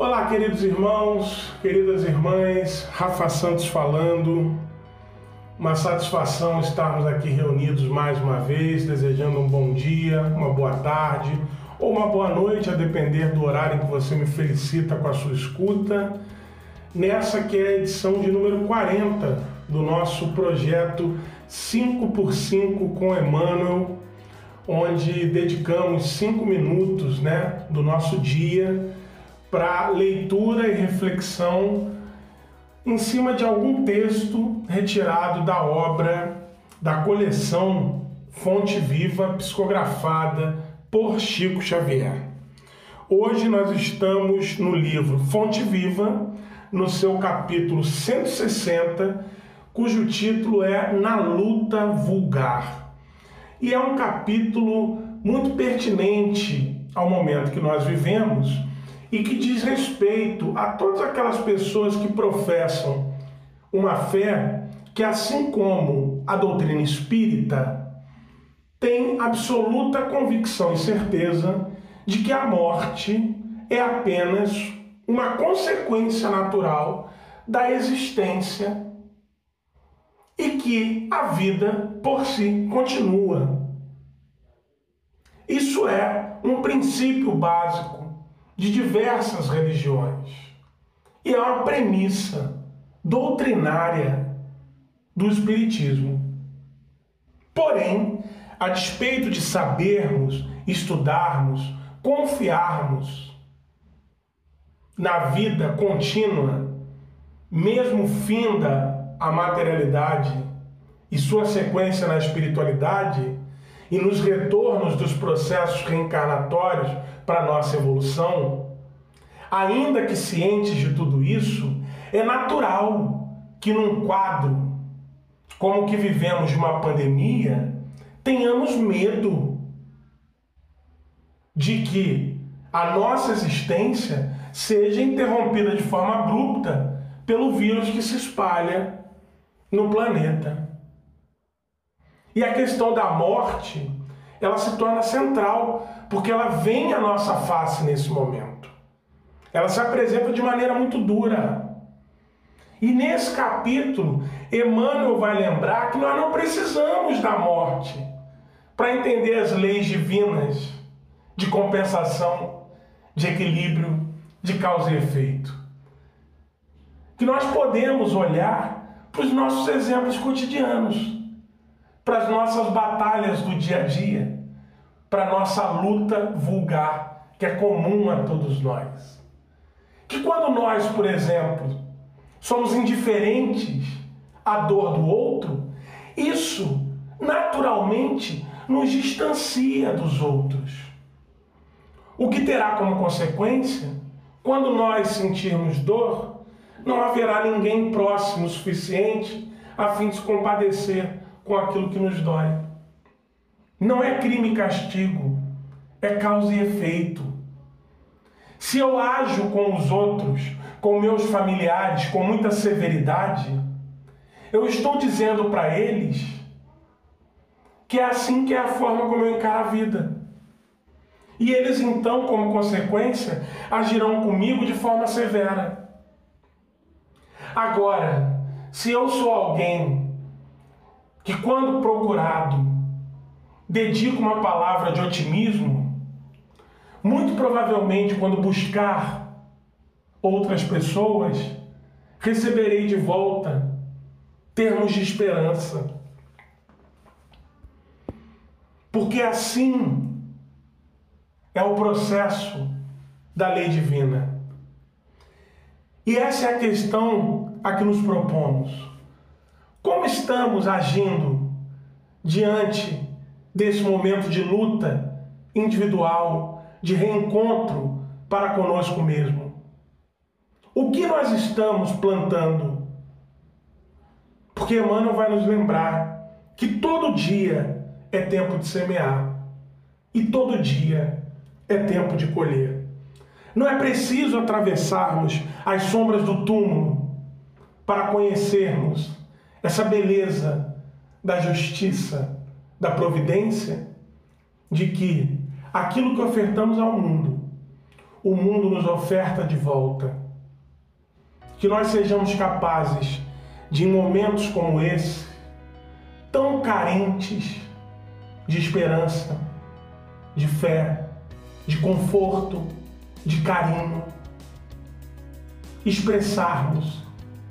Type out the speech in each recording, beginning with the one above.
Olá, queridos irmãos, queridas irmãs, Rafa Santos falando. Uma satisfação estarmos aqui reunidos mais uma vez, desejando um bom dia, uma boa tarde ou uma boa noite, a depender do horário em que você me felicita com a sua escuta. Nessa que é a edição de número 40 do nosso projeto 5x5 com Emmanuel, onde dedicamos cinco minutos né, do nosso dia para leitura e reflexão em cima de algum texto retirado da obra da coleção Fonte Viva psicografada por Chico Xavier. Hoje nós estamos no livro Fonte Viva, no seu capítulo 160, cujo título é Na Luta Vulgar. E é um capítulo muito pertinente ao momento que nós vivemos e que diz respeito a todas aquelas pessoas que professam uma fé que, assim como a doutrina espírita, tem absoluta convicção e certeza de que a morte é apenas uma consequência natural da existência e que a vida por si continua. Isso é um princípio básico de diversas religiões. E é uma premissa doutrinária do Espiritismo. Porém, a despeito de sabermos, estudarmos, confiarmos na vida contínua, mesmo finda a materialidade e sua sequência na espiritualidade, e nos retornos dos processos reencarnatórios para a nossa evolução, ainda que cientes de tudo isso, é natural que num quadro como o que vivemos de uma pandemia, tenhamos medo de que a nossa existência seja interrompida de forma abrupta pelo vírus que se espalha no planeta. E a questão da morte, ela se torna central, porque ela vem à nossa face nesse momento. Ela se apresenta de maneira muito dura. E nesse capítulo, Emmanuel vai lembrar que nós não precisamos da morte para entender as leis divinas de compensação, de equilíbrio, de causa e efeito. Que nós podemos olhar para os nossos exemplos cotidianos para as nossas batalhas do dia a dia, para a nossa luta vulgar, que é comum a todos nós. Que quando nós, por exemplo, somos indiferentes à dor do outro, isso naturalmente nos distancia dos outros. O que terá como consequência, quando nós sentirmos dor, não haverá ninguém próximo o suficiente a fim de se compadecer com aquilo que nos dói. Não é crime e castigo, é causa e efeito. Se eu ajo com os outros, com meus familiares, com muita severidade, eu estou dizendo para eles que é assim que é a forma como eu encaro a vida. E eles então, como consequência, agirão comigo de forma severa. Agora, se eu sou alguém que, quando procurado, dedica uma palavra de otimismo, muito provavelmente, quando buscar outras pessoas, receberei de volta termos de esperança. Porque assim é o processo da lei divina. E essa é a questão a que nos propomos. Como estamos agindo diante desse momento de luta individual, de reencontro para conosco mesmo? O que nós estamos plantando? Porque Emmanuel vai nos lembrar que todo dia é tempo de semear e todo dia é tempo de colher. Não é preciso atravessarmos as sombras do túmulo para conhecermos essa beleza da justiça, da providência, de que aquilo que ofertamos ao mundo, o mundo nos oferta de volta. Que nós sejamos capazes de, em momentos como esse, tão carentes de esperança, de fé, de conforto, de carinho, expressarmos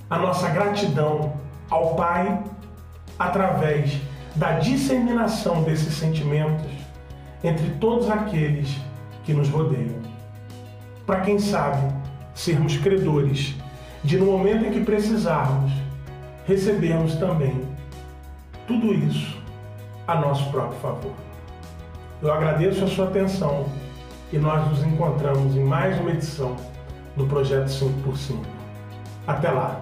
a nossa gratidão ao Pai através da disseminação desses sentimentos entre todos aqueles que nos rodeiam. Para quem sabe, sermos credores de, no momento em que precisarmos, recebermos também tudo isso a nosso próprio favor. Eu agradeço a sua atenção e nós nos encontramos em mais uma edição do Projeto 5x5. Até lá!